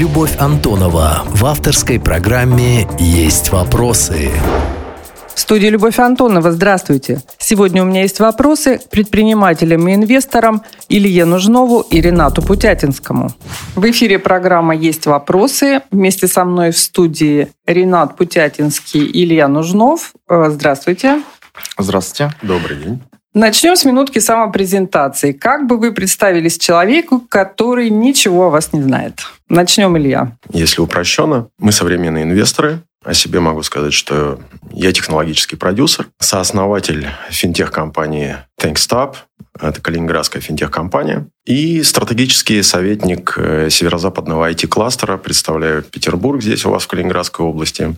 Любовь Антонова в авторской программе «Есть вопросы». В студии Любовь Антонова. Здравствуйте. Сегодня у меня есть вопросы к предпринимателям и инвесторам Илье Нужнову и Ренату Путятинскому. В эфире программа «Есть вопросы». Вместе со мной в студии Ренат Путятинский и Илья Нужнов. Э, Здравствуйте. Здравствуйте. Добрый день. Начнем с минутки самопрезентации. Как бы вы представились человеку, который ничего о вас не знает? Начнем, Илья. Если упрощенно, мы современные инвесторы. О себе могу сказать, что я технологический продюсер, сооснователь финтех-компании ThankStop, это калининградская финтех-компания, и стратегический советник э, северо-западного IT-кластера, представляю Петербург здесь у вас в Калининградской области.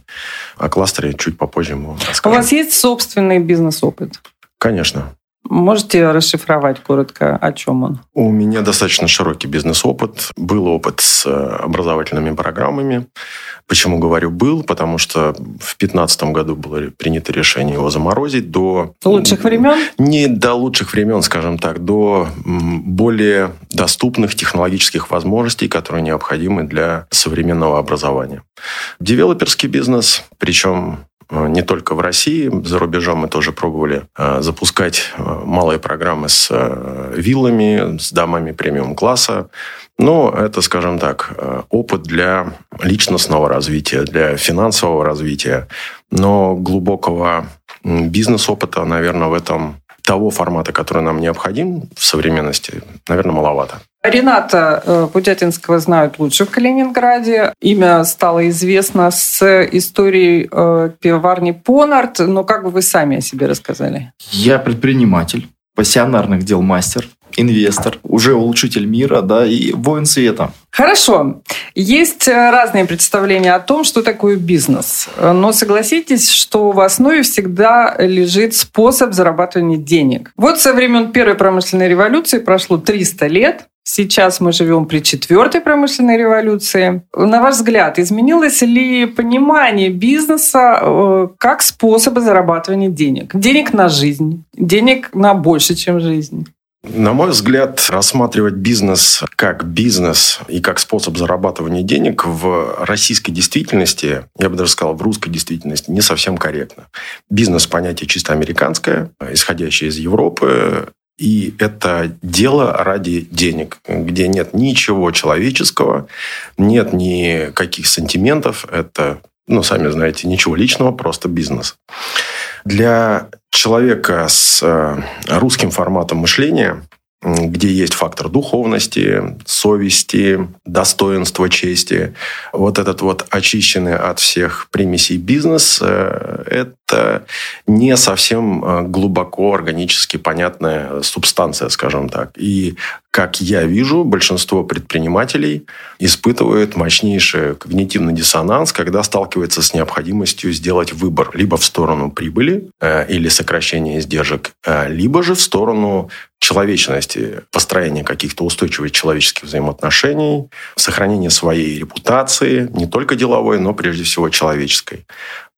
О кластере чуть попозже мы расскажем. У вас есть собственный бизнес-опыт? Конечно. Можете расшифровать коротко, о чем он? У меня достаточно широкий бизнес-опыт. Был опыт с э, образовательными программами. Почему говорю «был»? Потому что в 2015 году было принято решение его заморозить до... Лучших времен? Не до лучших времен, скажем так, до более доступных технологических возможностей, которые необходимы для современного образования. Девелоперский бизнес, причем не только в России, за рубежом мы тоже пробовали э, запускать э, малые программы с виллами, с домами премиум-класса. Но это, скажем так, опыт для личностного развития, для финансового развития. Но глубокого бизнес-опыта, наверное, в этом того формата, который нам необходим в современности, наверное, маловато. Рената э, Путятинского знают лучше в Калининграде. Имя стало известно с историей э, пивоварни Понарт. Но как бы вы сами о себе рассказали? Я предприниматель, пассионарных дел мастер инвестор, уже улучшитель мира, да, и воин света. Хорошо. Есть э, разные представления о том, что такое бизнес. Но согласитесь, что в основе всегда лежит способ зарабатывания денег. Вот со времен Первой промышленной революции прошло 300 лет. Сейчас мы живем при четвертой промышленной революции. На ваш взгляд, изменилось ли понимание бизнеса э, как способа зарабатывания денег? Денег на жизнь, денег на больше, чем жизнь. На мой взгляд, рассматривать бизнес как бизнес и как способ зарабатывания денег в российской действительности, я бы даже сказал, в русской действительности, не совсем корректно. Бизнес – понятие чисто американское, исходящее из Европы, и это дело ради денег, где нет ничего человеческого, нет никаких сантиментов. Это, ну, сами знаете, ничего личного, просто бизнес. Для человека с э, русским форматом мышления, где есть фактор духовности, совести, достоинства, чести. Вот этот вот очищенный от всех примесей бизнес э, – это не совсем э, глубоко органически понятная субстанция, скажем так. И как я вижу, большинство предпринимателей испытывают мощнейший когнитивный диссонанс, когда сталкиваются с необходимостью сделать выбор либо в сторону прибыли э, или сокращения издержек, либо же в сторону человечности, построения каких-то устойчивых человеческих взаимоотношений, сохранения своей репутации, не только деловой, но прежде всего человеческой.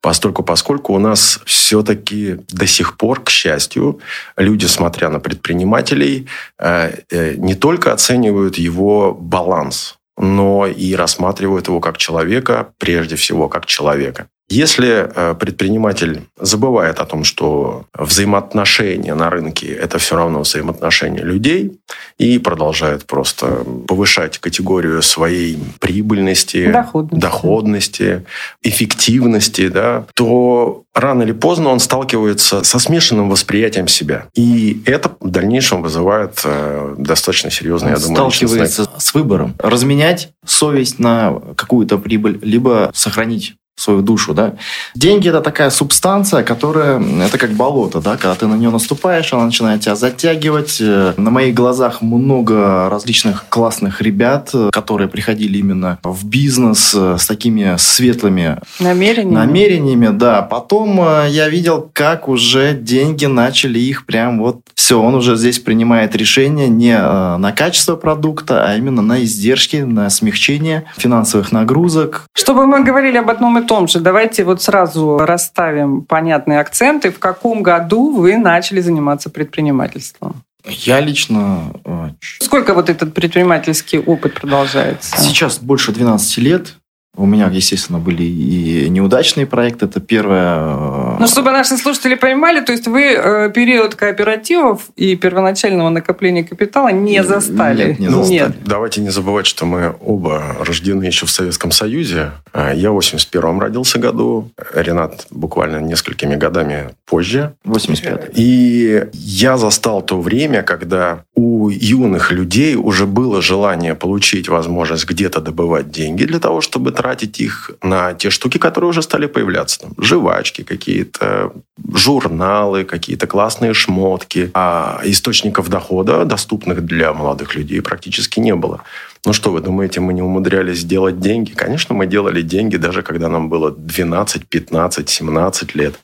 Постольку, поскольку у нас все-таки до сих пор, к счастью, люди, смотря на предпринимателей, э, э, не только оценивают его баланс, но и рассматривают его как человека, прежде всего как человека. Если э, предприниматель забывает о том, что взаимоотношения на рынке – это все равно взаимоотношения людей, и продолжает просто повышать категорию своей прибыльности, доходности, доходности эффективности, да, то рано или поздно он сталкивается со смешанным восприятием себя. И это в дальнейшем вызывает э, достаточно серьезные, он я думаю, сталкивается с выбором. Разменять совесть на какую-то прибыль, либо сохранить свою душу, да. Деньги – это такая субстанция, которая, это как болото, да, когда ты на нее наступаешь, она начинает тебя затягивать. На моих глазах много различных классных ребят, которые приходили именно в бизнес с такими светлыми намерениями, намерениями да. Потом э, я видел, как уже деньги начали их прям вот все, он уже здесь принимает решение не э, на качество продукта, а именно на издержки, на смягчение финансовых нагрузок. Чтобы мы говорили об одном и том же, давайте вот сразу расставим понятные акценты. В каком году вы начали заниматься предпринимательством? Я лично... Э, Сколько вот этот предпринимательский опыт продолжается? Сейчас больше 12 лет. У меня, естественно, были и неудачные проекты. Это первое... Э, ну, чтобы наши слушатели понимали, то есть вы э, период кооперативов и первоначального накопления капитала не застали? Нет, не застали. Нет. Давайте не забывать, что мы оба рождены еще в Советском Союзе. А я в 81-м родился году, Ренат буквально несколькими годами позже. 85 И я застал то время, когда у юных людей уже было желание получить возможность где-то добывать деньги для того, чтобы тратить их на те штуки, которые уже стали появляться. Там, жвачки какие-то, журналы, какие-то классные шмотки. А источников дохода, доступных для молодых людей, практически не было. Ну что, вы думаете, мы не умудрялись делать деньги? Конечно, мы делали деньги, даже когда нам было 12, 15, 17 лет.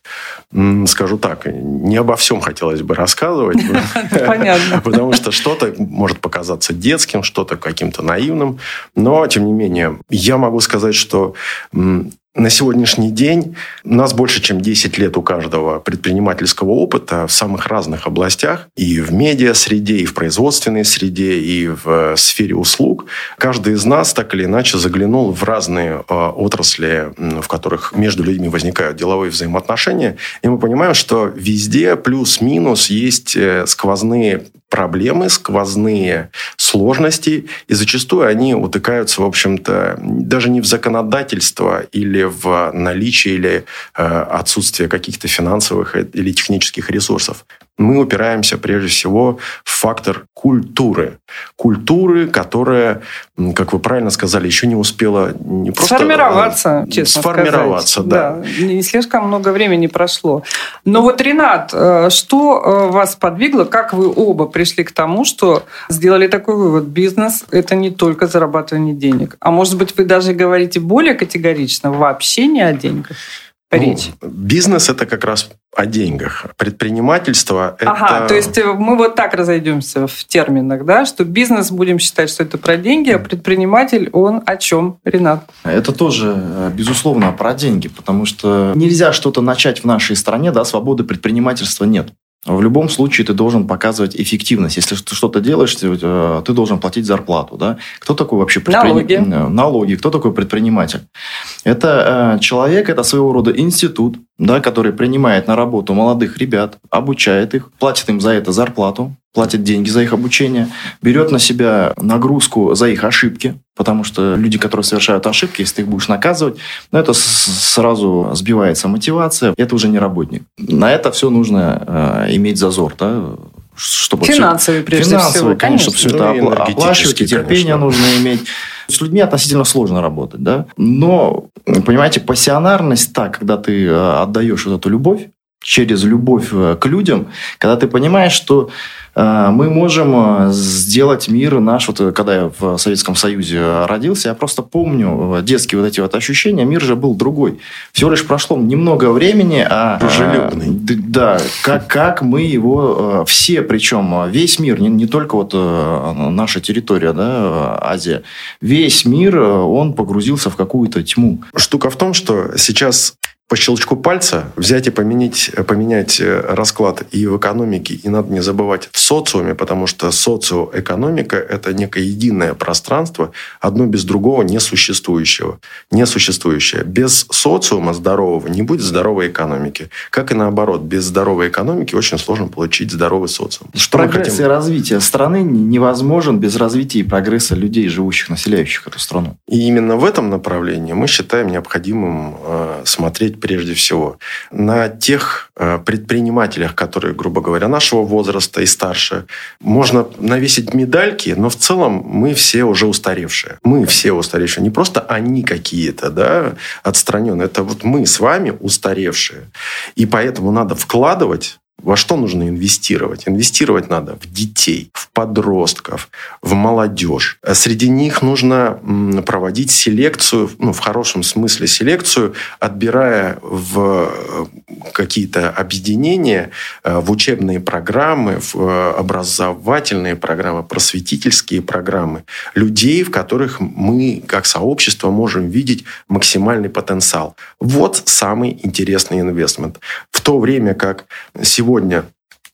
Скажу так, не обо всем хотелось бы рассказывать. Понятно. Потому что что-то может показаться детским, что-то каким-то наивным. Но, тем не менее, я могу сказать, что на сегодняшний день у нас больше, чем 10 лет у каждого предпринимательского опыта в самых разных областях, и в медиа-среде, и в производственной среде, и в сфере услуг. Каждый из нас так или иначе заглянул в разные э, отрасли, в которых между людьми возникают деловые взаимоотношения, и мы понимаем, что везде плюс-минус есть э, сквозные проблемы, сквозные сложности, и зачастую они утыкаются, в общем-то, даже не в законодательство или в наличие или э, отсутствие каких-то финансовых или технических ресурсов мы упираемся прежде всего в фактор культуры. Культуры, которая, как вы правильно сказали, еще не успела не просто... Сформироваться, э, честно Сформироваться, сказать. да. да. Не слишком много времени прошло. Но вот, Ренат, э, что э, вас подвигло, как вы оба пришли к тому, что сделали такой вывод? Бизнес – это не только зарабатывание денег. А может быть, вы даже говорите более категорично, вообще не о деньгах? Речь? Ну, бизнес это как раз о деньгах. Предпринимательство это... Ага, то есть э, мы вот так разойдемся в терминах, да, что бизнес будем считать, что это про деньги, а предприниматель, он о чем, Ренат? Это тоже, э, безусловно, про деньги, потому что нельзя что-то начать в нашей стране, да, свободы предпринимательства нет. В любом случае ты должен показывать эффективность. Если ты что-то делаешь, э, ты должен платить зарплату. Да? Кто такой вообще предприниматель? Налоги. Налоги. Кто такой предприниматель? Это человек, это своего рода институт, да, который принимает на работу молодых ребят, обучает их, платит им за это зарплату, платит деньги за их обучение, берет на себя нагрузку за их ошибки, потому что люди, которые совершают ошибки, если ты их будешь наказывать, ну, это сразу сбивается мотивация, это уже не работник. На это все нужно э, иметь зазор, да, чтобы финансовый, все, прежде финансовый, всего, конечно, чтобы все ну, это оплачивать, и терпение конечно. нужно иметь. С людьми относительно сложно работать, да. Но, понимаете, пассионарность так, когда ты э, отдаешь вот эту любовь, через любовь э, к людям, когда ты понимаешь, что э, мы можем э, сделать мир наш, вот когда я в Советском Союзе родился, я просто помню детские вот эти вот ощущения, мир же был другой. Всего лишь прошло немного времени, а... Дружелюбный. Да, как, как мы его все, причем весь мир, не, не только вот наша территория, да, Азия, весь мир, он погрузился в какую-то тьму. Штука в том, что сейчас по щелчку пальца взять и поменять, поменять э, расклад и в экономике, и надо не забывать в социуме, потому что социоэкономика – это некое единое пространство, одно без другого несуществующего. Несуществующее. Без социума здорового не будет здоровой экономики. Как и наоборот, без здоровой экономики очень сложно получить здоровый социум. Что Прогресс хотим... и развитие страны невозможен без развития и прогресса людей, живущих, населяющих эту страну. И именно в этом направлении мы считаем необходимым э, смотреть прежде всего на тех э, предпринимателях, которые, грубо говоря, нашего возраста и старше. Можно навесить медальки, но в целом мы все уже устаревшие. Мы все устаревшие. Не просто они какие-то, да, отстраненные. Это вот мы с вами устаревшие. И поэтому надо вкладывать во что нужно инвестировать? Инвестировать надо в детей, в подростков, в молодежь. Среди них нужно проводить селекцию, ну, в хорошем смысле селекцию, отбирая в э, какие-то объединения, э, в учебные программы, в э, образовательные программы, просветительские программы людей, в которых мы, как сообщество, можем видеть максимальный потенциал. Вот самый интересный инвестмент. В то время как сегодня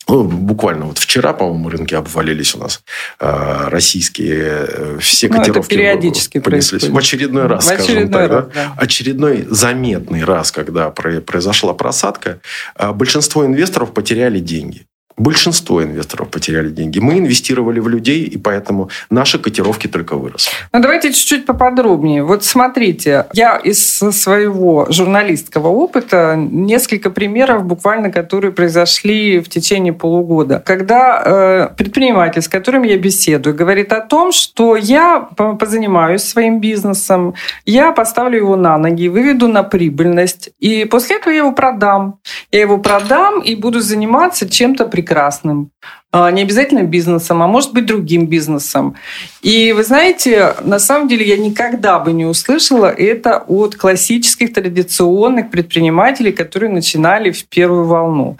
ну, буквально вот вчера, по-моему, рынки обвалились у нас э, российские. Э, все ну, котировки это периодически понеслись. Происходит. В очередной раз, в скажем так. Раз, да? Да. Очередной заметный раз, когда произошла просадка, э, большинство инвесторов потеряли деньги. Большинство инвесторов потеряли деньги. Мы инвестировали в людей, и поэтому наши котировки только выросли. Ну, давайте чуть-чуть поподробнее. Вот смотрите, я из своего журналистского опыта несколько примеров буквально, которые произошли в течение полугода. Когда э, предприниматель, с которым я беседую, говорит о том, что я позанимаюсь своим бизнесом, я поставлю его на ноги, выведу на прибыльность, и после этого я его продам. Я его продам и буду заниматься чем-то прекрасным прекрасным, а, не обязательно бизнесом, а может быть другим бизнесом. И вы знаете, на самом деле я никогда бы не услышала это от классических традиционных предпринимателей, которые начинали в первую волну.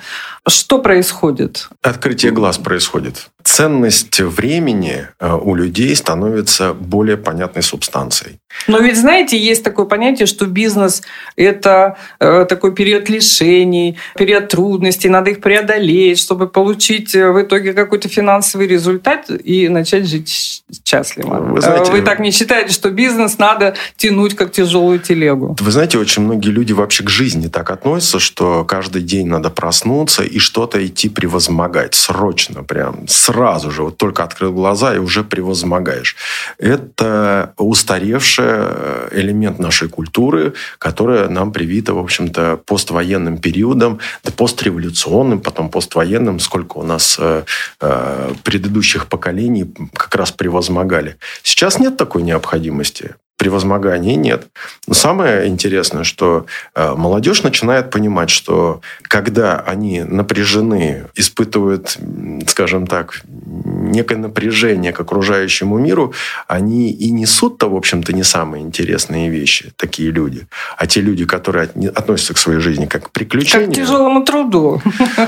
Что происходит? Открытие глаз происходит. Ценность времени э, у людей становится более понятной субстанцией. Но ведь, знаете, есть такое понятие, что бизнес – это э, такой период лишений, период трудностей, надо их преодолеть, чтобы получить э, в итоге какой-то финансовый результат и начать жить счастливо. Вы, знаете, Вы так не считаете, что бизнес надо тянуть как тяжелую телегу? Вы знаете, очень многие люди вообще к жизни так относятся, что каждый день надо проснуться и что-то идти превозмогать. Срочно прям, сразу же. Вот только открыл глаза и уже превозмогаешь. Это устаревший э, элемент нашей культуры, которая нам привита, в общем-то, поствоенным периодом, да постреволюционным, потом поствоенным, сколько у нас э, э, предыдущих поколений как раз превозмогали. Сейчас нет такой необходимости превозмогания нет. Но самое интересное, что э, молодежь начинает понимать, что когда они напряжены, испытывают, скажем так, некое напряжение к окружающему миру, они и несут-то, в общем-то, не самые интересные вещи, такие люди. А те люди, которые относятся к своей жизни как к приключению... Как к тяжелому труду.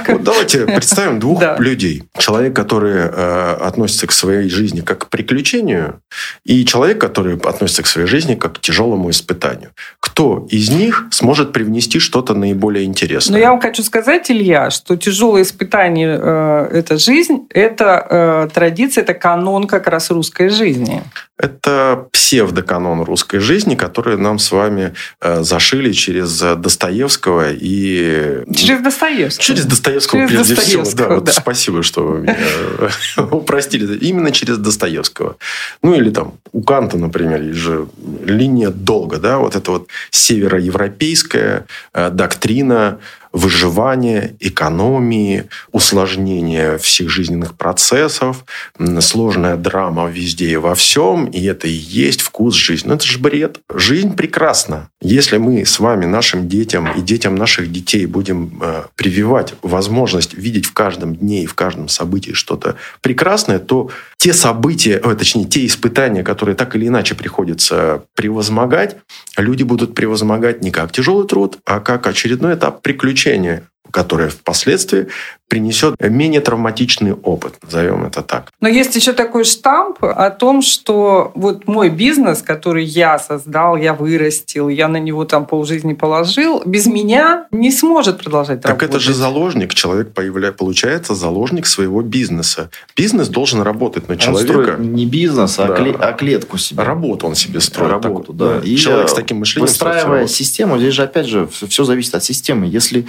Вот давайте представим двух людей. Человек, который э, относится к своей жизни как к приключению, и человек, который относится к своей жизни как к тяжелому испытанию. Кто из них сможет привнести что-то наиболее интересное? Но я вам хочу сказать, Илья, что тяжелое испытание э, – это жизнь, это э, традиция, это канон как раз русской жизни. Это псевдоканон русской жизни, который нам с вами э, зашили через Достоевского и... Через Достоевского. Через Достоевского, через прежде Достоевского, всего. Да, да. Вот спасибо, что вы меня э, упростили. Именно через Достоевского. Ну, или там у Канта, например, есть же линия долга, да, вот это вот североевропейская э, доктрина выживания, экономии, усложнения всех жизненных процессов, сложная драма везде и во всем, и это и есть вкус жизни. Но это же бред. Жизнь прекрасна. Если мы с вами нашим детям и детям наших детей будем э, прививать возможность видеть в каждом дне и в каждом событии что-то прекрасное, то те события, о, точнее, те испытания, которые так или иначе приходится превозмогать, люди будут превозмогать не как тяжелый труд, а как очередной этап приключения которое впоследствии принесет менее травматичный опыт, назовем это так. Но есть еще такой штамп о том, что вот мой бизнес, который я создал, я вырастил, я на него там полжизни положил, без меня не сможет продолжать так работать. Так это же заложник, человек появля... получается заложник своего бизнеса. Бизнес должен работать на человека. Он не бизнес, а, да. кле... а клетку себе. Работу он себе строит. Работу, так, да. И человек с таким мышлением. Выстраивая систему, здесь же опять же все зависит от системы. Если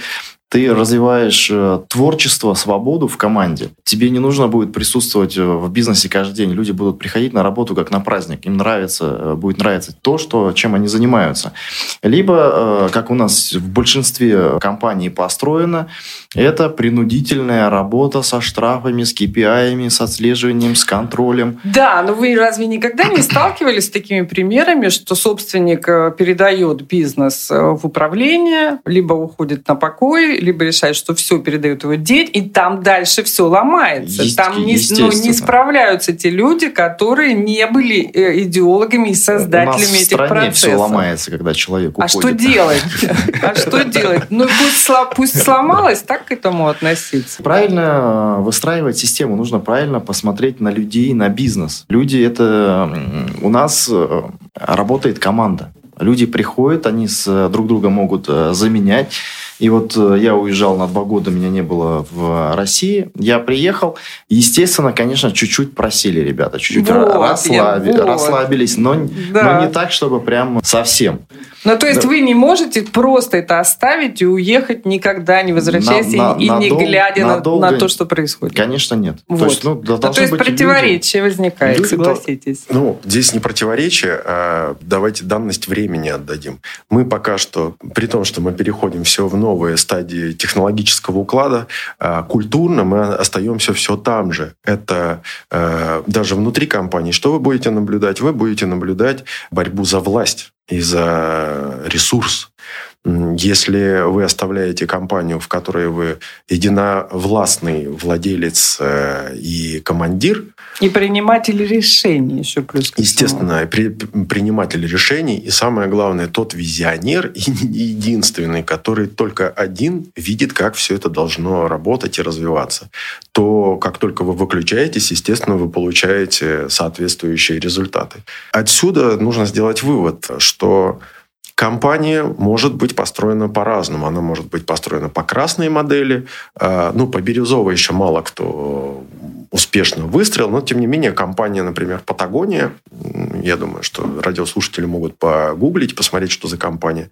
ты развиваешь э, творчество, свободу в команде. Тебе не нужно будет присутствовать э, в бизнесе каждый день. Люди будут приходить на работу как на праздник. Им нравится, э, будет нравиться то, что, чем они занимаются. Либо, как у нас в большинстве компаний построено, это принудительная работа со штрафами, с KPI, с отслеживанием, с контролем. Да, но вы разве никогда не сталкивались с такими примерами, что собственник передает бизнес в управление, либо уходит на покой, либо решает, что все передают его деть, и там дальше все ломается. Есть, там не, ну, не справляются те люди, которые не были э, идеологами и создателями этих процессов. все ломается, когда человек уходит. А что делать? А что делать? Ну, пусть сломалось, так к этому относиться. Правильно э, выстраивать систему. Нужно правильно посмотреть на людей, на бизнес. Люди это... У нас э, работает команда. Люди приходят, они с друг друга могут заменять И вот э, я уезжал на два года, меня не было в России. Я приехал. Естественно, конечно, чуть-чуть просели ребята. Чуть-чуть Вот, расслаби- я- вот. расслабились, но, Да. но не так, чтобы прям совсем. Ну, то есть Да. вы не можете просто это оставить и уехать никогда, не возвращаясь, и- На- на- и, не надол- глядя на- надолго- на, то, что происходит. Конечно, нет. Вот. То есть, ну, да, Ну, то есть быть люди- противоречие возникает, Люди- согласитесь. Ну, здесь не противоречие, а давайте данность времени отдадим. Мы пока что, при том, что мы переходим все в новые стадии технологического уклада, а, культурно мы остаемся все там же. Это э, даже внутри компании. Что вы будете наблюдать? Вы будете наблюдать борьбу за власть и за ресурс. Если вы оставляете компанию, в которой вы единовластный владелец э, и командир, И приниматели решений еще плюс. Естественно, при- приниматель решений и самое главное, тот визионер и единственный, который только один видит, как все это должно работать и развиваться. То, как только вы выключаетесь, естественно, вы получаете соответствующие результаты. Отсюда нужно сделать вывод, что Компания может быть построена по-разному. Она может быть построена по красной модели. А, Ну, по бирюзовой еще мало кто успешно выстрелил. Но, тем не менее, компания, например, Патагония, я думаю, что радиослушатели могут погуглить, посмотреть, что за компания,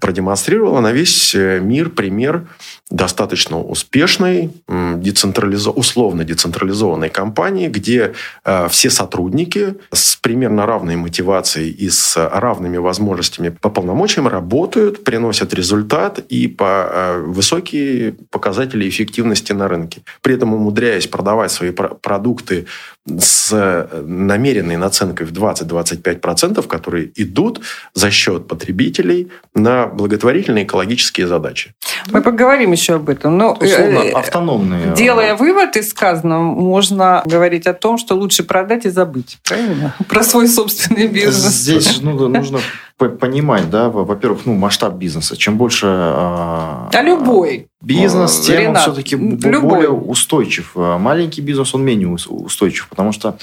продемонстрировала на весь э, мир пример достаточно успешной, децентрализо- условно децентрализованной компании, где э, все сотрудники с примерно равной мотивацией и с равными возможностями по полномочиям работают, приносят результат и по э, высокие показатели эффективности на рынке. При этом умудряясь продавать свои про- продукты с э, намеренной наценкой в 20-25%, которые идут за счет потребителей на благотворительные экологические задачи. Мы поговорим еще об этом. Но, Условно, э, автономные. Делая вывод из сказанного, можно говорить о том, что лучше продать и забыть. Правильно? Про свой собственный бизнес. Здесь ну, нужно понимать, да, во- во-первых, ну, масштаб бизнеса. Чем больше а, А любой. Бизнес, Э, тем Ренат, все-таки любой. более устойчив. А Маленький бизнес, он менее ус- устойчив, потому что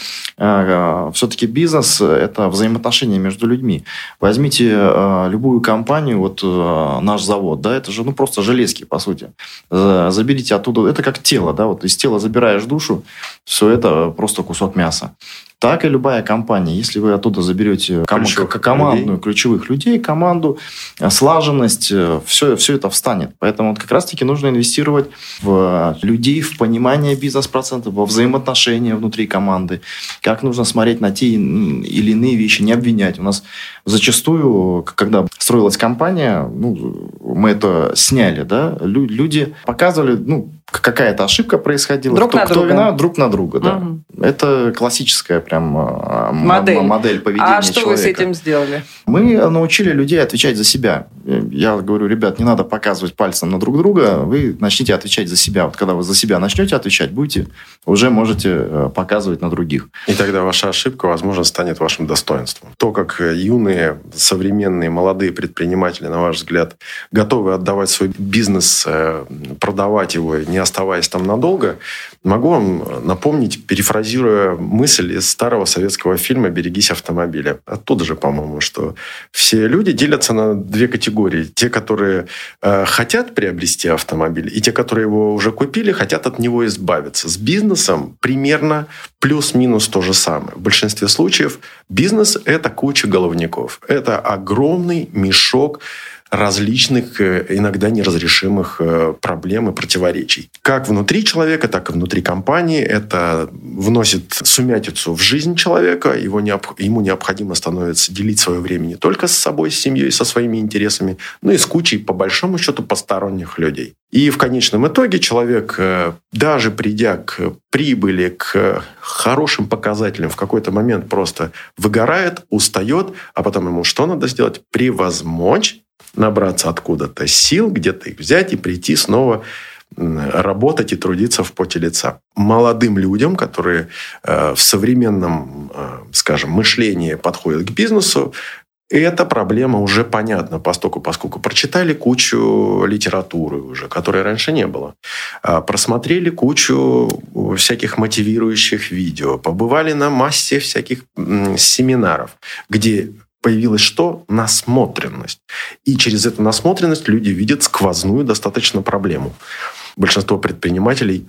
все-таки бизнес – это взаимоотношения между людьми. Возьмите а, любую компанию, вот а, наш завод, да, это же ну, просто железки, по сути. За- Заберите оттуда, это как тело, да, вот из тела забираешь душу, все это просто кусок мяса. Так и любая компания. Если вы оттуда заберете ком- Ключевых командную, людей. ключевых людей, команду, э, слаженность, все, все это встанет. Поэтому вот как раз-таки нужно инвестировать в людей, в понимание бизнес-процентов, во взаимоотношения внутри команды, как нужно смотреть на те или иные вещи, не обвинять. У нас зачастую, когда строилась компания, ну, мы это сняли, да, лю- люди показывали, ну, какая-то ошибка происходила, Друг кто, на кто друга. вина, друг на друга, да. Мгм. Это классическая прям м- Модель. модель поведения А что вы с человека. этим сделали? Мы научили людей отвечать за себя. Я говорю, ребят, не надо показывать пальцем на друг друга, вы начните отвечать за себя. Вот когда вы за себя начнете отвечать, будете, уже можете э, показывать на других. И тогда ваша ошибка, возможно, станет вашим достоинством. То, как э, юные, современные, молодые предприниматели, на ваш взгляд, готовы отдавать свой бизнес, э, продавать его, не оставаясь там надолго, могу вам напомнить, перефразируя мысль из старого советского фильма «Берегись автомобиля». Оттуда же, по-моему, что все люди делятся на две категории. Те, которые э, хотят приобрести автомобиль, и те, которые его уже купили, хотят от него избавиться. С бизнесом примерно плюс-минус то же самое. В большинстве случаев бизнес – это куча головников. Это огромный мешок различных, э, иногда неразрешимых э, проблем и противоречий. Как внутри человека, так и внутри компании. Это вносит сумятицу в жизнь человека. Его необ- ему необходимо становится делить свое время не только с собой, с семьей, со своими интересами, но и с кучей, по большому счету, посторонних людей. И в конечном итоге человек, э, даже придя к прибыли, к хорошим показателям, в какой-то момент просто выгорает, устает, а потом ему что надо сделать? Превозмочь набраться откуда-то сил, где-то их взять и прийти снова работать и трудиться в поте лица. Молодым людям, которые э, в современном, э, скажем, мышлении подходят к бизнесу, эта проблема уже понятна, поскольку, поскольку прочитали кучу литературы уже, которой раньше не было. А, Просмотрели кучу всяких мотивирующих видео, побывали на массе всяких семинаров, где появилась что? Насмотренность. И через эту насмотренность люди видят сквозную достаточно проблему. Большинство предпринимателей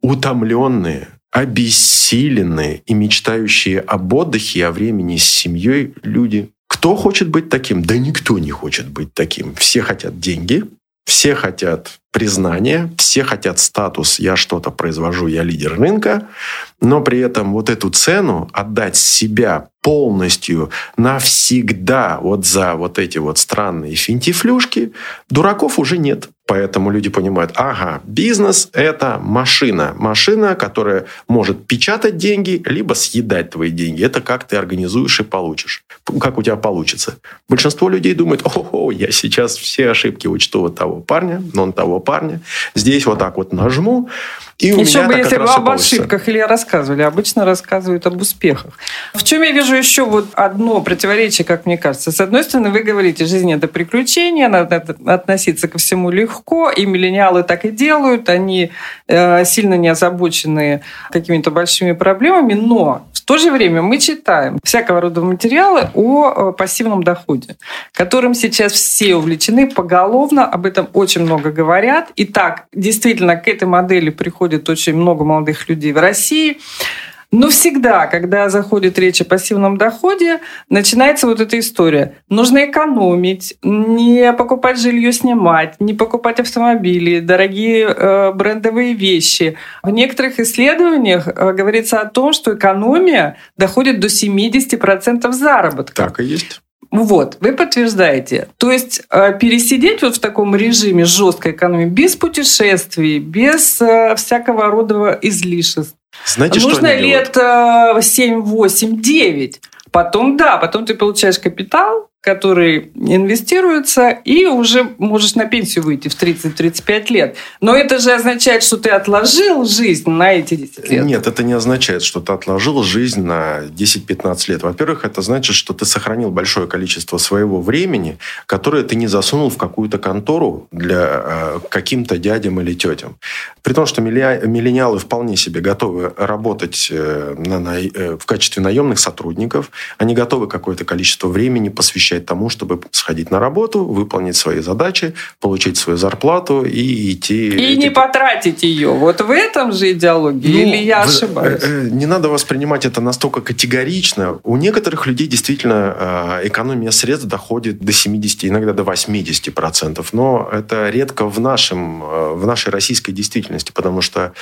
утомленные, обессиленные и мечтающие об отдыхе о времени с семьей люди. Кто хочет быть таким? Да никто не хочет быть таким. Все хотят деньги, все хотят признания, все хотят статус «я что-то произвожу, я лидер рынка», но при этом вот эту цену отдать себя полностью навсегда вот за вот эти вот странные финтифлюшки, дураков уже нет. Поэтому люди понимают, ага, бизнес – это машина. Машина, которая может печатать деньги, либо съедать твои деньги. Это как ты организуешь и получишь. Как у тебя получится. Большинство людей думает, о, я сейчас все ошибки учту вот того парня, но он того парня. Здесь вот так вот нажму, и у еще меня бы, если бы об получится. ошибках или рассказывали. Обычно рассказывают об успехах. В чем я вижу еще вот одно противоречие, как мне кажется. С одной стороны, вы говорите, жизнь это приключение, надо относиться ко всему легко, и миллениалы так и делают, они э, сильно не озабочены какими-то большими проблемами, но в то же время мы читаем всякого рода материалы о э, пассивном доходе, которым сейчас все увлечены поголовно, об этом очень много говорят. И так, действительно, к этой модели приходит очень много молодых людей в России. Но всегда, когда заходит речь о пассивном доходе, начинается вот эта история. Нужно экономить, не покупать жилье снимать, не покупать автомобили, дорогие э, брендовые вещи. В некоторых исследованиях э, говорится о том, что экономия доходит до 70% заработка. Так и есть. Вот, вы подтверждаете. То есть э, пересидеть вот в таком режиме жесткой экономии, без путешествий, без э, всякого рода излишеств. Знаете, Нужно что лет делают? э, 7, 8, 9. Потом, да, потом ты получаешь капитал, который инвестируется, и уже можешь на пенсию выйти в 30-35 лет. Но это же означает, что ты отложил жизнь на эти 10 лет. Нет, это не означает, что ты отложил жизнь на 10-15 лет. Во-первых, это значит, что ты сохранил большое количество своего времени, которое ты не засунул в какую-то контору для э, каким-то дядям или тетям. При том, что миллениалы вполне себе готовы работать э, на, на- э, в качестве наемных сотрудников, они готовы какое-то количество времени посвящать тому, чтобы сходить на работу, выполнить свои задачи, получить свою зарплату и идти... И не идти- потратить ее. Вот в этом же идеология. ну, Или я ошибаюсь? э, э, Не надо воспринимать это настолько категорично. У некоторых людей действительно э, экономия средств доходит до 70, иногда до 80 процентов. Но это редко в, нашем, в нашей российской действительности, потому что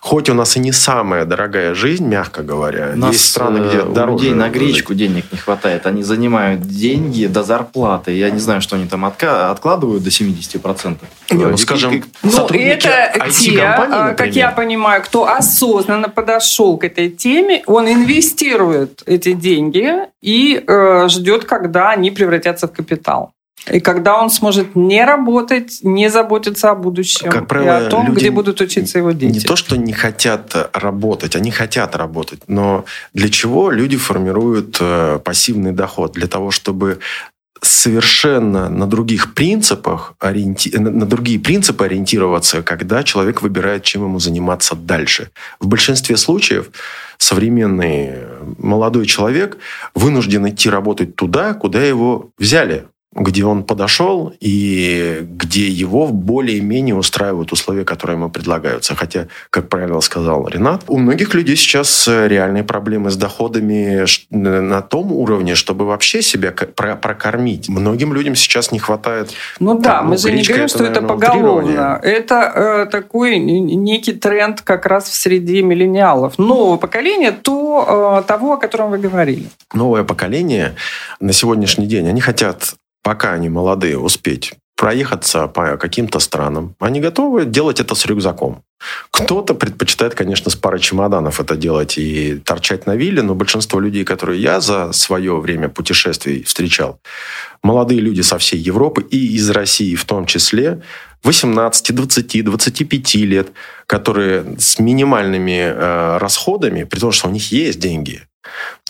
хоть у нас и не самая дорогая жизнь, мягко говоря, У нас, есть страны, где у дороже. людей на гречку денег не хватает. Они занимают деньги до зарплаты. Я не знаю, что они там отка- откладывают до 70%. Не, ну, И- скажем, Ну, сотрудники это те, а, как я понимаю, кто осознанно подошел к этой теме, он инвестирует эти деньги и э, ждет, когда они превратятся в капитал. И когда он сможет не работать, не заботиться о будущем Как и правило, о том, люди где будут учиться его дети. Не то, что не хотят работать, они хотят работать. Но для чего люди формируют э, пассивный доход? Для того, чтобы совершенно на других принципах ориенти... на на другие принципы ориентироваться, когда человек выбирает, чем ему заниматься дальше. В большинстве случаев современный молодой человек вынужден идти работать туда, куда его взяли где он подошел и где его более-менее устраивают условия, которые ему предлагаются. Хотя, как правильно сказал Ренат, у многих людей сейчас э, реальные проблемы с доходами на том уровне, чтобы вообще себя прокормить. Многим людям сейчас не хватает... Ну да, Так, мы ну, же не говорим, это, что это наверное, поголовно. утрирование. Это э, такой некий тренд как раз в среде миллениалов. Нового поколения, то, э, того, о котором вы говорили. Новое поколение на сегодняшний день, они хотят, пока они молодые, успеть проехаться по каким-то странам. Они готовы делать это с рюкзаком. Кто-то предпочитает, конечно, с парой чемоданов это делать и торчать на вилле, но большинство людей, которые я за свое время путешествий встречал, молодые люди со всей Европы и из России в том числе, 18, 20, 25 лет, которые с минимальными э, расходами, при том, что у них есть деньги,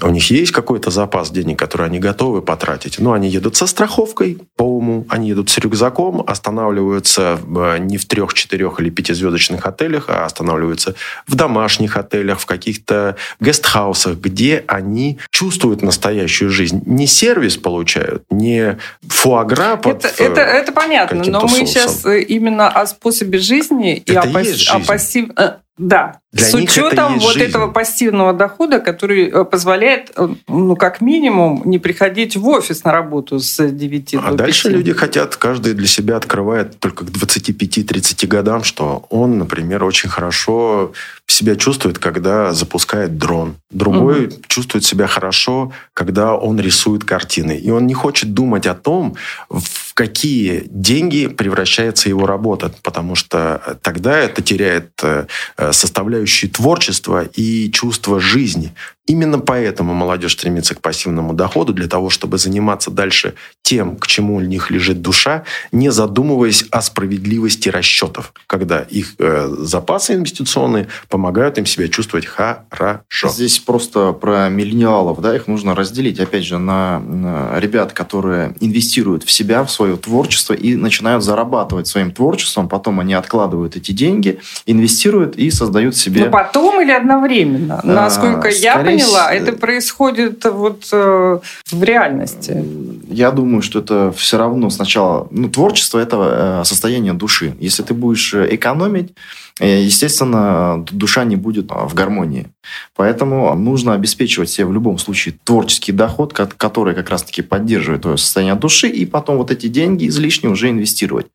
У них есть какой-то запас денег, который они готовы потратить. Но они едут со страховкой по уму, они едут с рюкзаком, останавливаются э, не в трех, четырех или пятизвездочных отелях, а останавливаются в домашних отелях, в каких-то гестхаусах, где они чувствуют настоящую жизнь. Не сервис получают, не фуагра под это, это, это понятно, но мы соусом. сейчас э, именно о способе жизни Это и о, пас- о пассив... Да, Для с это учетом вот жизнь. этого пассивного дохода, который э, позволяет, э, ну, как минимум, не приходить в офис на работу с 9 А до дальше 5. люди хотят, каждый для себя открывает только к 25-30 годам, что он, например, очень хорошо себя чувствует, когда запускает дрон. Другой чувствует себя хорошо, когда он рисует картины. И он не хочет думать о том, в какие деньги превращается его работа, потому что тогда это теряет э, э, составляющие творчества и чувство жизни. Именно поэтому молодежь стремится к пассивному доходу, для того, чтобы заниматься дальше тем, к чему у них лежит душа, не задумываясь о справедливости расчетов, когда их э, запасы инвестиционные помогают им себя чувствовать хорошо. Здесь просто про миллениалов, да, их нужно разделить, опять же, на, на ребят, которые инвестируют в себя, в свое творчество и начинают зарабатывать своим творчеством, потом они откладывают эти деньги, инвестируют и создают себе... Ну, потом или одновременно? А, Насколько я скорее поняла, с- это происходит вот э, в реальности. Я думаю, что это все равно сначала... Ну, творчество – это э, состояние души. Если ты будешь э, экономить, э, естественно, душа не будет э, в гармонии. Поэтому нужно обеспечивать себе в любом случае творческий доход, ко- который как раз-таки поддерживает твое состояние души, и потом вот эти деньги излишние уже инвестировать.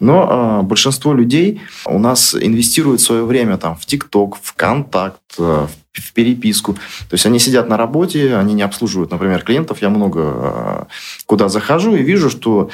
Но э, большинство людей у нас инвестируют свое время там, в ТикТок, в Контакт, э, в в переписку. То есть они сидят на работе, они не обслуживают, например, клиентов. Я много э, куда захожу и вижу, что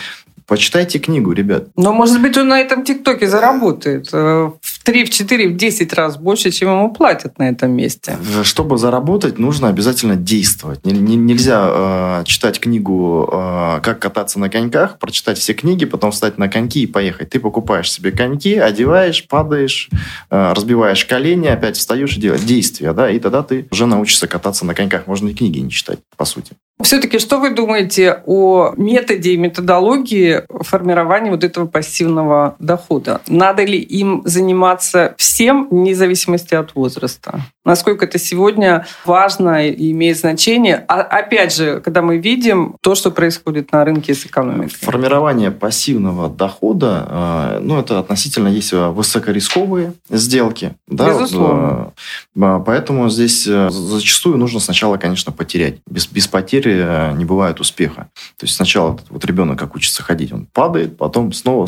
почитайте книгу, ребят. Но, может быть, он на этом ТикТоке заработает э, в 3, в 4, в 10 раз больше, чем ему платят на этом месте. Чтобы заработать, нужно обязательно действовать. Не- не- нельзя э, читать книгу э, «Как кататься на коньках», прочитать все книги, потом встать на коньки и поехать. Ты покупаешь себе коньки, одеваешь, падаешь, э, разбиваешь колени, опять встаешь и делаешь действия, да, и тогда ты уже научишься кататься на коньках. Можно и книги не читать, по сути. Все-таки что вы думаете о методе и методологии формирования вот этого пассивного дохода? Надо ли им заниматься всем, вне зависимости от возраста? Насколько это сегодня важно и имеет значение? А опять же, когда мы видим то, что происходит на рынке с экономикой. Формирование пассивного дохода, э, ну, это относительно есть э, высокорисковые сделки. Да, Безусловно. э, Поэтому здесь зачастую нужно сначала, конечно, потерять. Без, без потери э, не бывает успеха. То есть сначала вот ребенок как учится ходить, он падает, потом снова...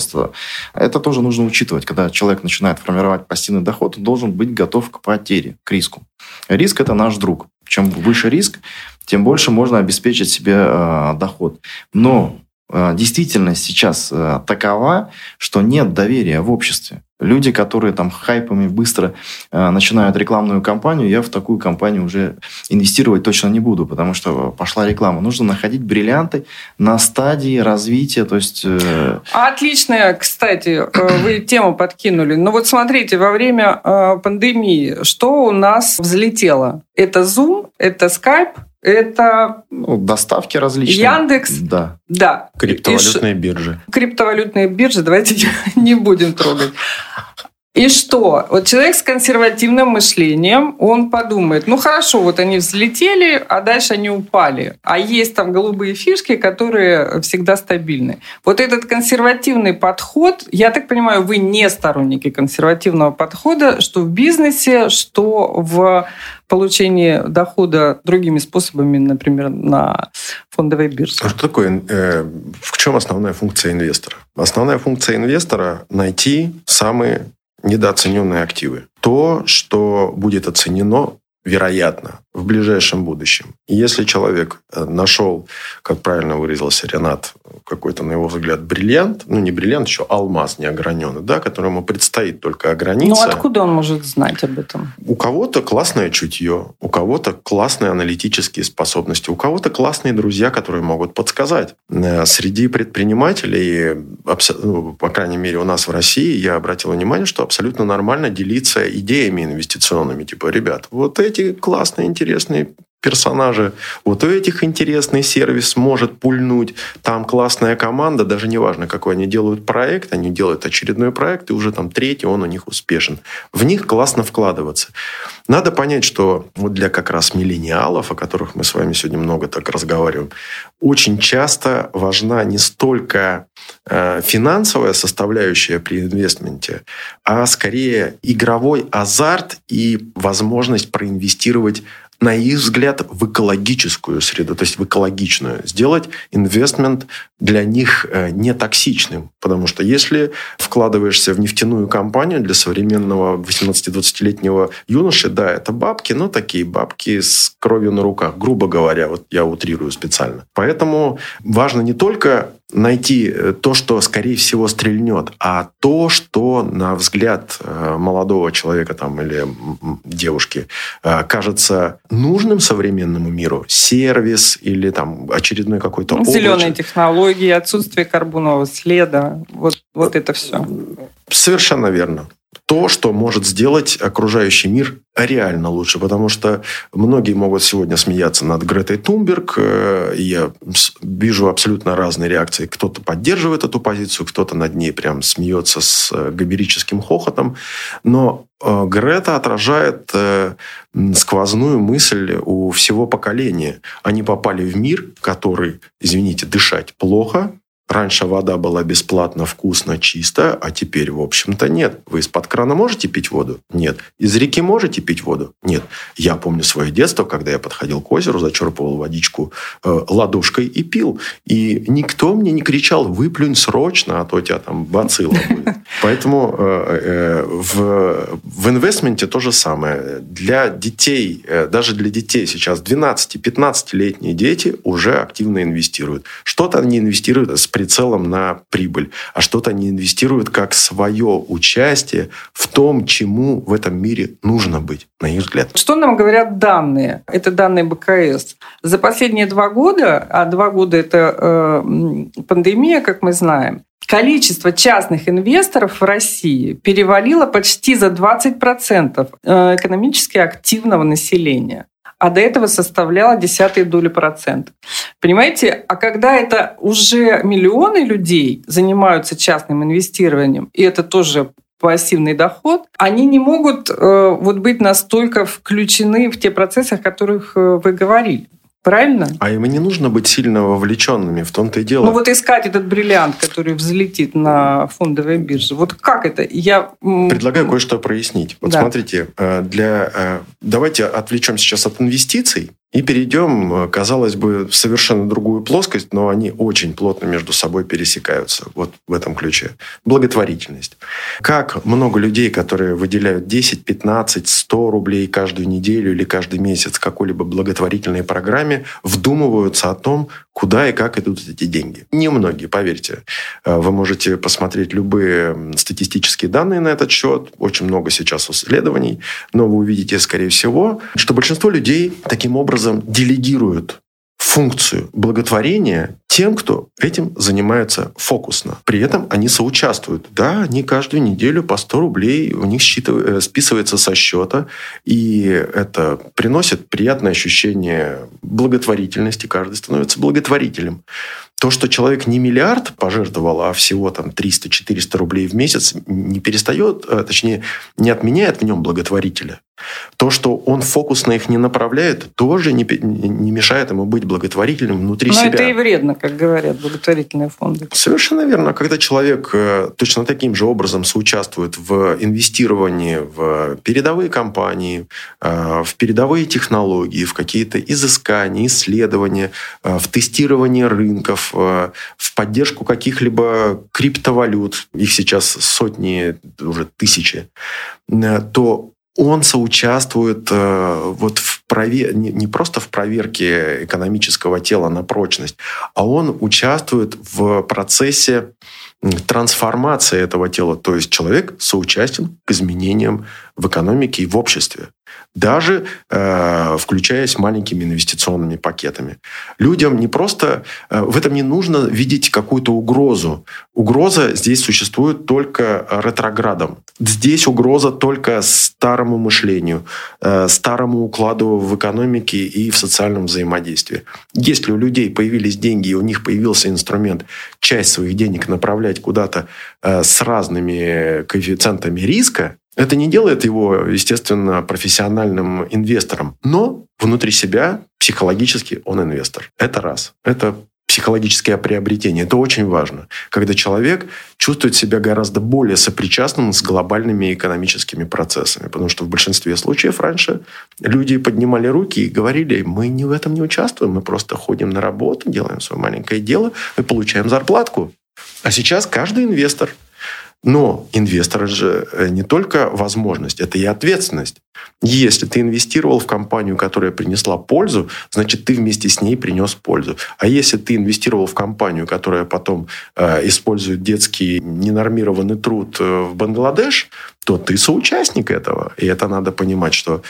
Это тоже нужно учитывать. Когда человек начинает формировать пассивный доход, он должен быть готов к потере, к риску. Риск – это наш друг. Чем выше риск, тем больше можно обеспечить себе э, доход. Но э, действительность сейчас э, такова, что нет доверия в обществе. Люди, которые там хайпами быстро э, начинают рекламную кампанию, я в такую кампанию уже инвестировать точно не буду, потому что пошла реклама. Нужно находить бриллианты на стадии развития, то есть... э, Отличная, кстати, э, вы тему подкинули. Но вот смотрите, во время э, пандемии что у нас взлетело? Это Zoom, это Skype, это, ну, доставки различные. Яндекс. Да. да. И Криптовалютные биржи. криптовалютные биржи давайте не будем трогать. И что? Вот человек с консервативным мышлением, он подумает, ну хорошо, вот они взлетели, а дальше они упали. А есть там голубые фишки, которые всегда стабильны. Вот этот консервативный подход, я так понимаю, вы не сторонники консервативного подхода, что в бизнесе, что в получении дохода другими способами, например, на фондовой бирже. А Что такое, э, в чем основная функция инвестора? Основная функция инвестора – найти самые недооцененные активы. То, что будет оценено, вероятно, в ближайшем будущем. Если человек э, нашел, как правильно выразился Ренат, какой-то, на его взгляд, бриллиант, ну, не бриллиант, еще алмаз неограненный, да, которому предстоит только Ну ограниться. откуда он может знать об этом? У кого-то классное чутье, у кого-то классные аналитические способности, у кого-то классные друзья, которые могут подсказать. Э, Среди предпринимателей, ну, по крайней мере, у нас в России, я обратил внимание, что абсолютно нормально делиться идеями инвестиционными. Типа, ребят, вот эти классные, интересные персонажи. Вот у этих интересный сервис может пульнуть. Там классная команда, даже неважно, какой они делают проект, они делают очередной проект, и уже там третий, он у них успешен. В них классно вкладываться. Надо понять, что вот для как раз миллениалов, о которых мы с вами сегодня много так разговариваем, очень часто важна не столько э, финансовая составляющая при инвестменте, а скорее игровой азарт и возможность проинвестировать на их взгляд, в экологическую среду, то есть в экологичную. Сделать инвестмент для них э, не токсичным. Потому что если вкладываешься в нефтяную компанию для современного 18-20-летнего юноши, да, это бабки, но такие бабки с кровью на руках, грубо говоря, вот я утрирую специально. Поэтому важно не только найти э, то, что, скорее всего, стрельнет, а то, что, на взгляд э, молодого человека там, или девушки, э, кажется нужным современному миру, сервис или там очередной какой-то ну, Зеленые технологии, отсутствие карбонового следа, вот, вот это все. Совершенно верно то, что может сделать окружающий мир реально лучше. Потому что многие могут сегодня смеяться над Гретой Тумберг. Э, я вижу абсолютно разные реакции. Кто-то поддерживает эту позицию, кто-то над ней прям смеется с э, гомерическим хохотом. Но э, Грета отражает сквозную мысль у всего поколения. Они попали в мир, который, извините, дышать плохо, Раньше вода была бесплатно, вкусно, чисто, а теперь, в общем-то, нет. Вы из-под крана можете пить воду? Нет. Из реки можете пить воду? Нет. Я помню свое детство, когда я подходил к озеру, зачерпывал водичку э, ладошкой и пил. И никто мне не кричал, выплюнь срочно, а то у тебя там бацилла будет. Поэтому э, э, в, в инвестменте то же самое. Для детей, э, даже для детей сейчас 12-15-летние дети уже активно инвестируют. Что-то они инвестируют с прицелом на прибыль, а что-то они инвестируют как свое участие в том, чему в этом мире нужно быть, на их взгляд. Что нам говорят данные? Это данные БКС. За последние два года, а два года это э, пандемия, как мы знаем, количество частных инвесторов в России перевалило почти за 20% э, экономически активного населения а до этого составляла десятые доли процента. Понимаете, а когда это уже миллионы людей занимаются частным инвестированием, и это тоже пассивный доход, они не могут э, вот быть настолько включены в те процессы, о которых э, вы говорили. Правильно? А им и не нужно быть сильно вовлеченными, в том-то и дело. Ну вот искать этот бриллиант, который взлетит на фондовой бирже. Вот как это? Я... Предлагаю кое-что прояснить. Вот да. смотрите, э, для... Э, давайте отвлечем сейчас от инвестиций и перейдем, э, казалось бы, в совершенно другую плоскость, но они очень плотно между собой пересекаются. Вот в этом ключе. Благотворительность. Как много людей, которые выделяют 10, 15, 100 рублей каждую неделю или каждый месяц какой-либо благотворительной программе, вдумываются о том, куда и как идут эти деньги. Немногие, поверьте. Э, вы можете посмотреть любые статистические данные на этот счет. Очень много сейчас исследований. Но вы увидите, скорее всего, что большинство людей таким образом делегируют функцию благотворения тем, кто этим занимается фокусно. При этом они соучаствуют. Да, они каждую неделю по 100 рублей у них считыв... Э, списывается со счета, и это приносит приятное ощущение благотворительности. Каждый становится благотворителем. То, что человек не миллиард пожертвовал, а всего там 300-400 рублей в месяц, не перестает, э, точнее, не отменяет в нем благотворителя. То, что он фокус на их не направляет, тоже не, не мешает ему быть благотворительным внутри Но себя. Но это и вредно, как говорят благотворительные фонды. Совершенно верно. Когда человек э, точно таким же образом соучаствует в инвестировании в передовые компании, э, в передовые технологии, в какие-то изыскания, исследования, э, в тестирование рынков, в поддержку каких-либо криптовалют, их сейчас сотни, уже тысячи, то он соучаствует э, вот в провер... не, не просто в проверке экономического тела на прочность, а он участвует в процессе трансформации этого тела. То есть человек соучастен к изменениям в экономике и в обществе. Даже э, включаясь маленькими инвестиционными пакетами. Людям не просто... Э, в этом не нужно видеть какую-то угрозу. Угроза здесь существует только ретроградом. Здесь угроза только старому мышлению, э, старому укладу в экономике и в социальном взаимодействии. Если у людей появились деньги, и у них появился инструмент часть своих денег направлять куда-то э, с разными коэффициентами риска, это не делает его, естественно, профессиональным инвестором, но внутри себя психологически он инвестор. Это раз. Это психологическое приобретение. Это очень важно, когда человек чувствует себя гораздо более сопричастным с глобальными экономическими процессами. Потому что в большинстве случаев раньше люди поднимали руки и говорили, мы не в этом не участвуем, мы просто ходим на работу, делаем свое маленькое дело и получаем зарплатку. А сейчас каждый инвестор – но инвестор же э, не только возможность, это и ответственность. Если ты инвестировал в компанию, которая принесла пользу, значит, ты вместе с ней принес пользу. А если ты инвестировал в компанию, которая потом э, использует детский ненормированный труд э, в Бангладеш, то ты соучастник этого. И это надо понимать, что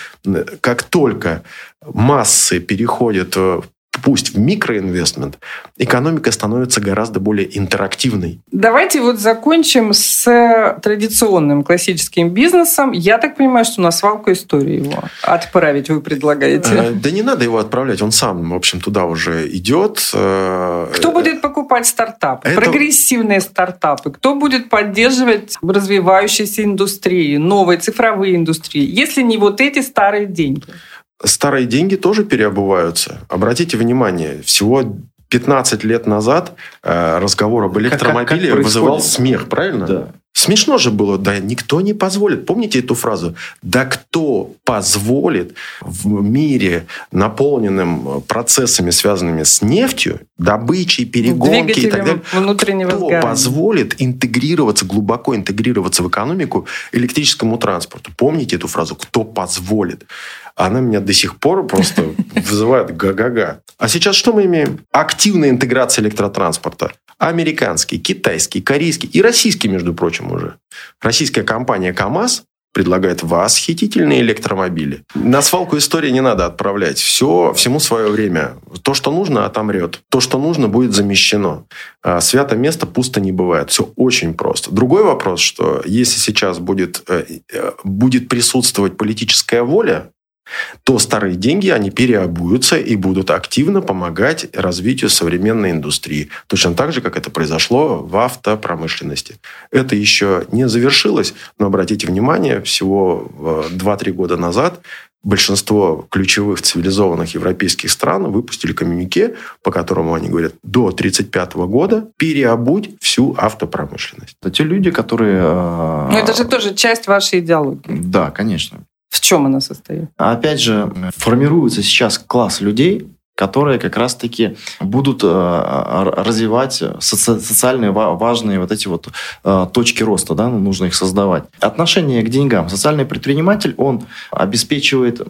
как только массы переходят в пусть в микроинвестмент, экономика становится гораздо более интерактивной. Давайте вот закончим с традиционным классическим бизнесом. Я так понимаю, что на свалку истории его отправить вы предлагаете. Э, да не надо его отправлять, он сам, в общем, туда уже идет. Э, Кто будет покупать стартапы? Это... Прогрессивные стартапы. Кто будет поддерживать развивающиеся индустрии, новые цифровые индустрии, если не вот эти старые деньги? Старые деньги тоже переобуваются. Обратите внимание, всего 15 лет назад э, разговор об электромобиле как, как, как вызывал смех, правильно? Да. Смешно же было, да, никто не позволит. Помните эту фразу? Да кто позволит в мире, наполненным процессами, связанными с нефтью, добычей, перегонки и так далее, кто сгорания. позволит интегрироваться, глубоко интегрироваться в экономику электрическому транспорту? Помните эту фразу? Кто позволит? Она меня до сих пор просто вызывает га-га-га. А сейчас что мы имеем? Активная интеграция электротранспорта. Американский, китайский, корейский и российский, между прочим, уже. Российская компания КАМАЗ предлагает восхитительные электромобили. На свалку истории не надо отправлять. Все, всему свое время. То, что нужно, отомрет. То, что нужно, будет замещено. А свято место пусто не бывает. Все очень просто. Другой вопрос, что если сейчас будет, э, э, будет присутствовать политическая воля, то старые деньги, они переобуются и будут активно помогать развитию современной индустрии. Точно так же, как это произошло в автопромышленности. Это еще не завершилось, но обратите внимание, всего 2-3 года назад большинство ключевых цивилизованных европейских стран выпустили коммюнике, по которому они говорят, до 1935 года переобуть всю автопромышленность. Это те люди, которые... Э, ну, это же тоже часть вашей идеологии. Да, конечно. В чем она состоит? Опять же, формируется сейчас класс людей, которые как раз-таки будут э, развивать социальные важные вот эти вот э, точки роста, да, нужно их создавать. Отношение к деньгам. Социальный предприниматель, он обеспечивает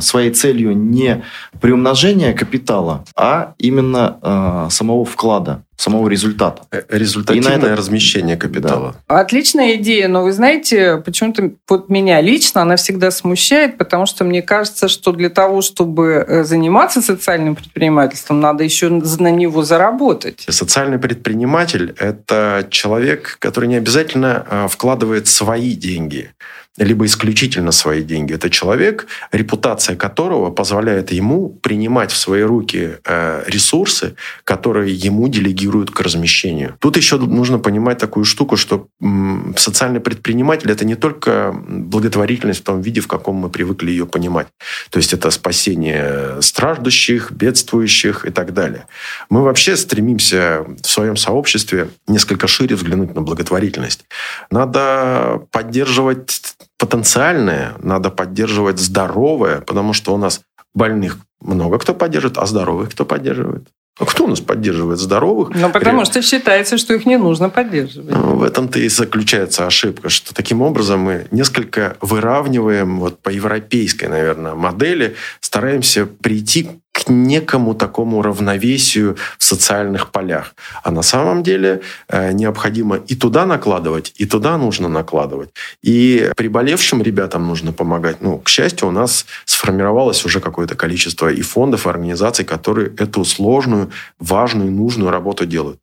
своей целью не приумножение капитала, а именно э, самого вклада самого результата. Э, результативное это... размещение капитала. Да. Отличная идея, но вы знаете, почему-то вот меня лично она всегда смущает, потому что мне кажется, что для того, чтобы э, заниматься социальным предпринимательством, надо еще на него заработать. Социальный предприниматель – это человек, который не обязательно э, вкладывает свои деньги либо исключительно свои деньги. Это человек, репутация которого позволяет ему принимать в свои руки э, ресурсы, которые ему делегируют к размещению. Тут еще нужно понимать такую штуку, что социальный предприниматель это не только благотворительность в том виде, в каком мы привыкли ее понимать. То есть это спасение страждущих, бедствующих и так далее. Мы вообще стремимся в своем сообществе несколько шире взглянуть на благотворительность. Надо поддерживать потенциальное, надо поддерживать здоровое, потому что у нас больных много кто поддерживает, а здоровых кто поддерживает. А кто у нас поддерживает здоровых? Ну, потому что считается, что их не нужно поддерживать. Ну, в этом-то и заключается ошибка, что таким образом мы несколько выравниваем вот по европейской, наверное, модели, стараемся прийти к некому такому равновесию в социальных полях. А на самом деле э, необходимо и туда накладывать, и туда нужно накладывать. И приболевшим ребятам нужно помогать. Ну, к счастью, у нас сформировалось уже какое-то количество и фондов, и организаций, которые эту сложную, важную, нужную работу делают.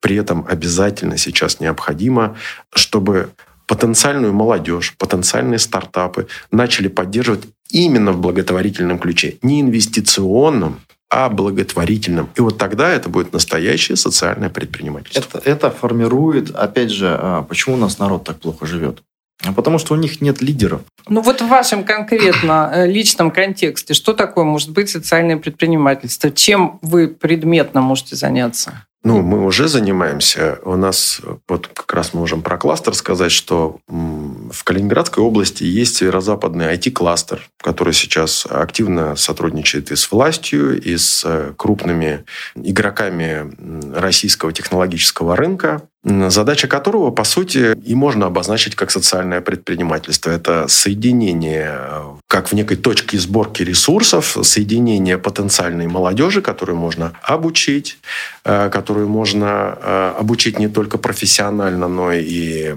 При этом обязательно сейчас необходимо, чтобы потенциальную молодежь, потенциальные стартапы начали поддерживать именно в благотворительном ключе. Не инвестиционном, а благотворительном. И вот тогда это будет настоящее социальное предпринимательство. Это, это формирует, опять же, а, почему у нас народ так плохо живет. А потому что у них нет лидеров. Ну вот в вашем конкретно э, личном контексте, что такое может быть социальное предпринимательство? Чем вы предметно можете заняться? Ну, мы уже занимаемся. У нас, вот как раз мы можем про кластер сказать, что в Калининградской области есть северо-западный IT-кластер, который сейчас активно сотрудничает и с властью, и с э, крупными игроками российского технологического рынка задача которого, по сути, и можно обозначить как социальное предпринимательство. Это соединение, э, как в некой точке сборки ресурсов, соединение потенциальной молодежи, которую можно обучить, э, которую можно э, обучить не только профессионально, но и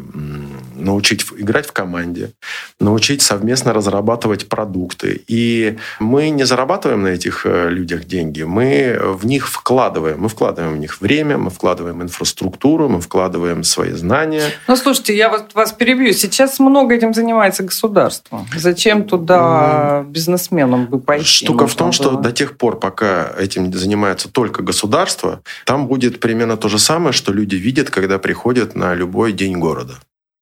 научить играть в команде, научить совместно разрабатывать продукты. И мы не зарабатываем на этих людях деньги, мы в них вкладываем. Мы вкладываем в них время, мы вкладываем инфраструктуру, мы вкладываем вкладываем свои знания. Ну, слушайте, я вот вас перебью. Сейчас много этим занимается государство. Зачем туда бизнесменам бы пойти? Штука в том, было? что до тех пор, пока этим занимается только государство, там будет примерно то же самое, что люди видят, когда приходят на любой день города.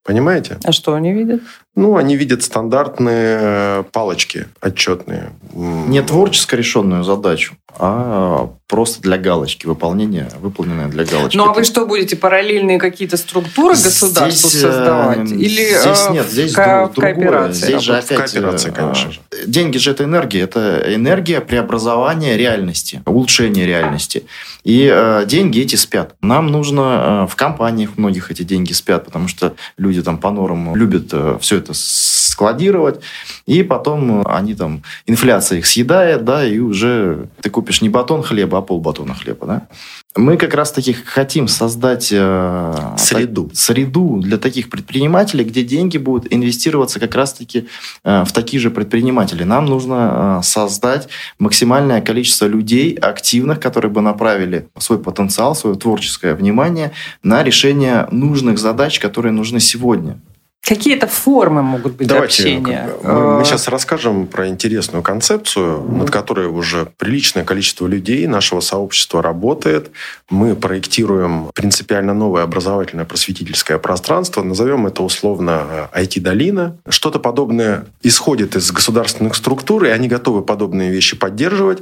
Понимаете? А что они видят? Ну, они видят стандартные э, палочки отчетные. Не творчески решенную задачу, а просто для галочки, выполнение, выполненное для галочки. Ну, а вы что, будете параллельные какие-то структуры государству здесь, создавать? Э, Или здесь нет, здесь ко- другое. Кооперация. Здесь же опять, кооперация, э, конечно же. Деньги же это энергия. Это энергия преобразования реальности, улучшения реальности. И э, деньги эти спят. Нам нужно э, в компаниях многих эти деньги спят, потому что люди там по нормам любят э, все это складировать, и потом они там, инфляция их съедает, да, и уже ты купишь не батон хлеба, а полбатона хлеба, да. Мы как раз-таки хотим создать э, среду. Так, среду для таких предпринимателей, где деньги будут инвестироваться как раз-таки э, в такие же предприниматели. Нам нужно э, создать максимальное количество людей активных, которые бы направили свой потенциал, свое творческое внимание на решение нужных задач, которые нужны сегодня. Какие-то формы могут быть Давайте, общения? Мы, мы сейчас расскажем про интересную концепцию, mm-hmm. над которой уже приличное количество людей нашего сообщества работает. Мы проектируем принципиально новое образовательное просветительское пространство. Назовем это условно IT-долина. Э, Что-то подобное исходит из государственных структур, и они готовы подобные вещи поддерживать.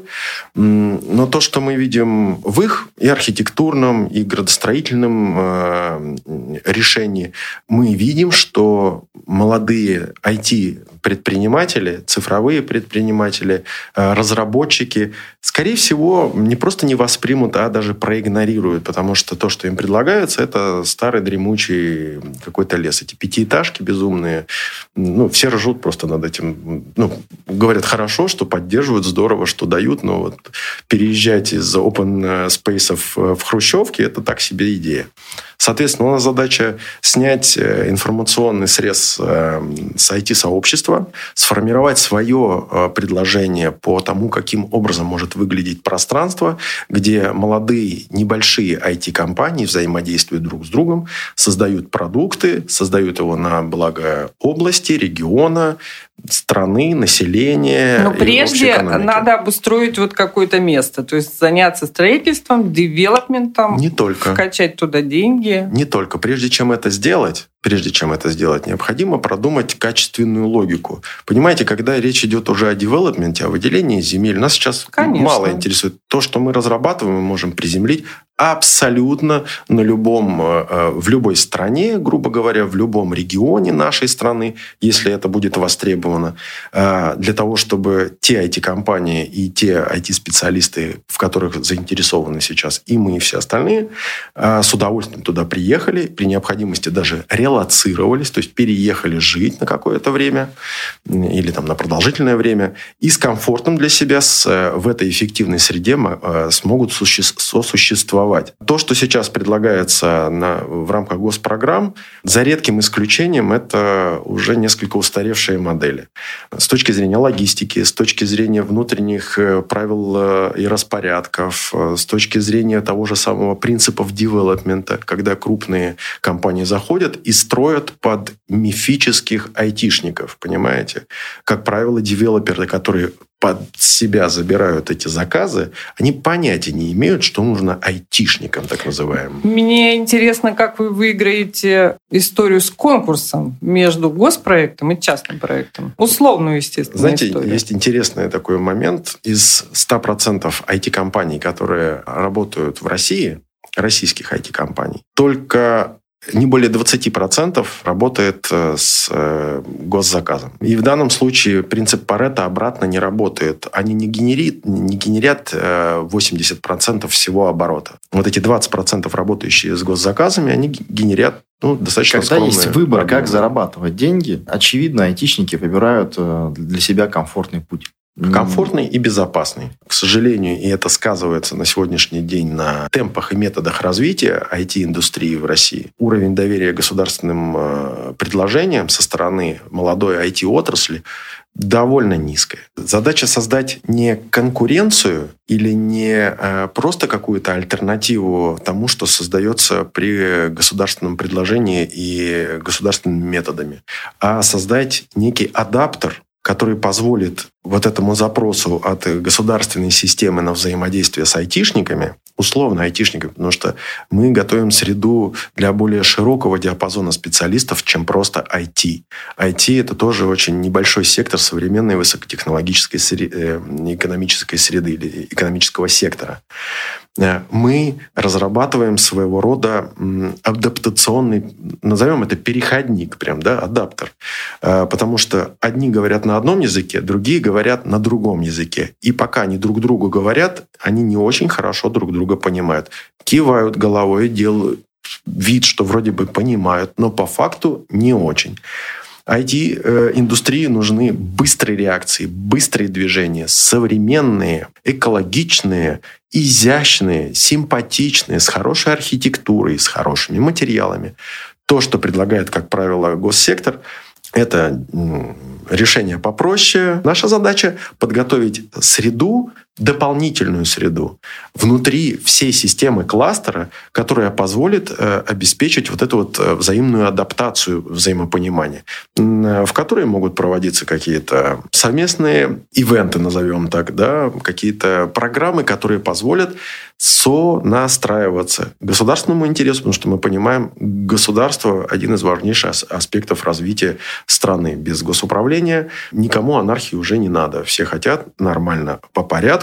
Но то, что мы видим в их и архитектурном, и градостроительном э, решении, мы видим, что молодые IT-предприниматели, цифровые предприниматели, э, разработчики, скорее всего, не просто не воспримут, а даже проигнорируют, потому что то, что им предлагается, это старый дремучий какой-то лес. Эти пятиэтажки безумные, ну, все ржут просто над этим. Ну, говорят, хорошо, что поддерживают, здорово, что дают, но вот переезжать из open space в хрущевки – это так себе идея. Соответственно, у нас задача снять э, информационный срез э, с IT-сообщества, сформировать свое э, предложение по тому, каким образом может выглядеть пространство, где молодые небольшие IT-компании взаимодействуют друг с другом, создают продукты, создают его на благо области, региона, страны, населения. Но прежде надо обустроить вот какое-то место, то есть заняться строительством, девелопментом, не только вкачать туда деньги. Не только. Прежде чем это сделать, прежде чем это сделать, необходимо продумать качественную логику. Понимаете, когда речь идет уже о девелопменте, о выделении земель, нас сейчас Конечно. мало интересует. То, что мы разрабатываем, мы можем приземлить абсолютно на любом, э, э, в любой стране, грубо говоря, в любом регионе нашей страны, если это будет востребовано, э, для того, чтобы те IT-компании и те IT-специалисты, в которых заинтересованы сейчас и мы, и все остальные, с удовольствием туда приехали, при необходимости даже релокировали релацировались, то есть переехали жить на какое-то время или там на продолжительное время и с комфортом для себя с, э, в этой эффективной среде э, смогут сосуществовать. То, что сейчас предлагается на, в рамках госпрограмм, за редким исключением, это уже несколько устаревшие модели. С точки зрения логистики, с точки зрения внутренних э, правил и распорядков, с точки зрения того же самого принципов девелопмента, когда крупные компании заходят и строят под мифических айтишников, понимаете? Как правило, девелоперы, которые под себя забирают эти заказы, они понятия не имеют, что нужно айтишникам, так называемым. Мне интересно, как вы выиграете историю с конкурсом между госпроектом и частным проектом. Условную, естественно, Знаете, историю. есть интересный такой момент. Из 100% IT-компаний, которые работают в России, российских IT-компаний, только не более 20% работает э, с э, госзаказом. И в данном случае принцип Парета обратно не работает. Они не, генерит, не генерят 80% э, всего оборота. Вот эти 20% работающие с госзаказами, они генерят ну, достаточно Когда есть выбор, как зарабатывать деньги, очевидно, айтишники выбирают для себя комфортный путь. Комфортный и безопасный. К сожалению, и это сказывается на сегодняшний день на темпах и методах развития IT-индустрии в России. Уровень доверия государственным э, предложениям со стороны молодой IT-отрасли довольно низкая. Задача создать не конкуренцию или не э, просто какую-то альтернативу тому, что создается при государственном предложении и государственными методами, а создать некий адаптер который позволит вот этому запросу от государственной системы на взаимодействие с айтишниками, условно айтишниками, потому что мы готовим среду для более широкого диапазона специалистов, чем просто IT. IT – это тоже очень небольшой сектор современной высокотехнологической э, экономической среды или экономического сектора. Э, мы разрабатываем своего рода адаптационный, назовем это переходник, прям, да, адаптер. Э, потому что одни говорят на одном языке, другие говорят на другом языке. И пока они друг другу говорят, они не очень хорошо друг друга понимают. Кивают головой, делают вид, что вроде бы понимают, но по факту не очень. IT-индустрии нужны быстрые реакции, быстрые движения, современные, экологичные, изящные, симпатичные, с хорошей архитектурой, с хорошими материалами. То, что предлагает, как правило, госсектор, это решение попроще. Наша задача подготовить среду, дополнительную среду внутри всей системы кластера, которая позволит э, обеспечить вот эту вот э, взаимную адаптацию взаимопонимания, э, в которой могут проводиться какие-то совместные ивенты, назовем так, да, какие-то программы, которые позволят сонастраиваться государственному интересу, потому что мы понимаем, государство – один из важнейших аспектов развития страны. Без госуправления никому анархии уже не надо. Все хотят нормально по порядку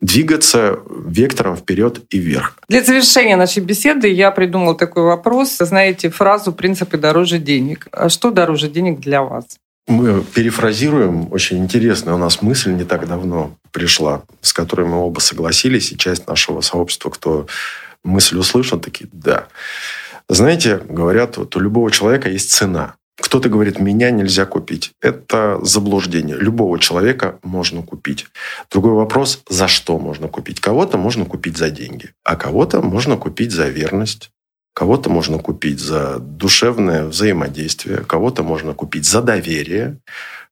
двигаться вектором вперед и вверх. Для завершения нашей беседы я придумал такой вопрос. Знаете фразу «принципы дороже денег». А что дороже денег для вас? Мы перефразируем, очень интересная у нас мысль не так давно пришла, с которой мы оба согласились, и часть нашего сообщества, кто мысль услышал, такие, да. Знаете, говорят, вот у любого человека есть цена. Кто-то говорит, меня нельзя купить. Это заблуждение. Любого человека можно купить. Другой вопрос, за что можно купить. Кого-то можно купить за деньги, а кого-то можно купить за верность, Кого-то можно купить за душевное взаимодействие, кого-то можно купить за доверие,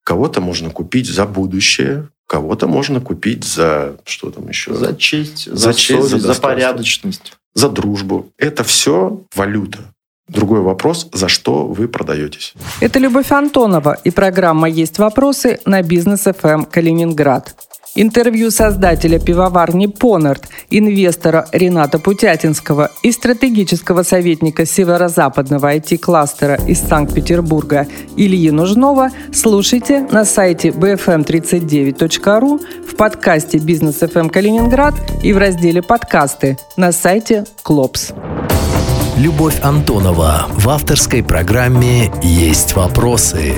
кого-то можно купить за будущее, кого-то можно купить за что там еще? За честь, за, за, честь, совесть, за, за порядочность. За дружбу. Это все валюта. Другой вопрос, за что вы продаетесь. Это Любовь Антонова и программа «Есть вопросы» на бизнес FM эм Калининград. Интервью создателя пивоварни «Понарт», инвестора Рената Путятинского и стратегического советника северо-западного IT-кластера из Санкт-Петербурга Ильи Нужнова слушайте на сайте bfm39.ru, в подкасте «Бизнес FM Калининград» и в разделе «Подкасты» на сайте «Клопс». Любовь Антонова в авторской программе «Есть вопросы».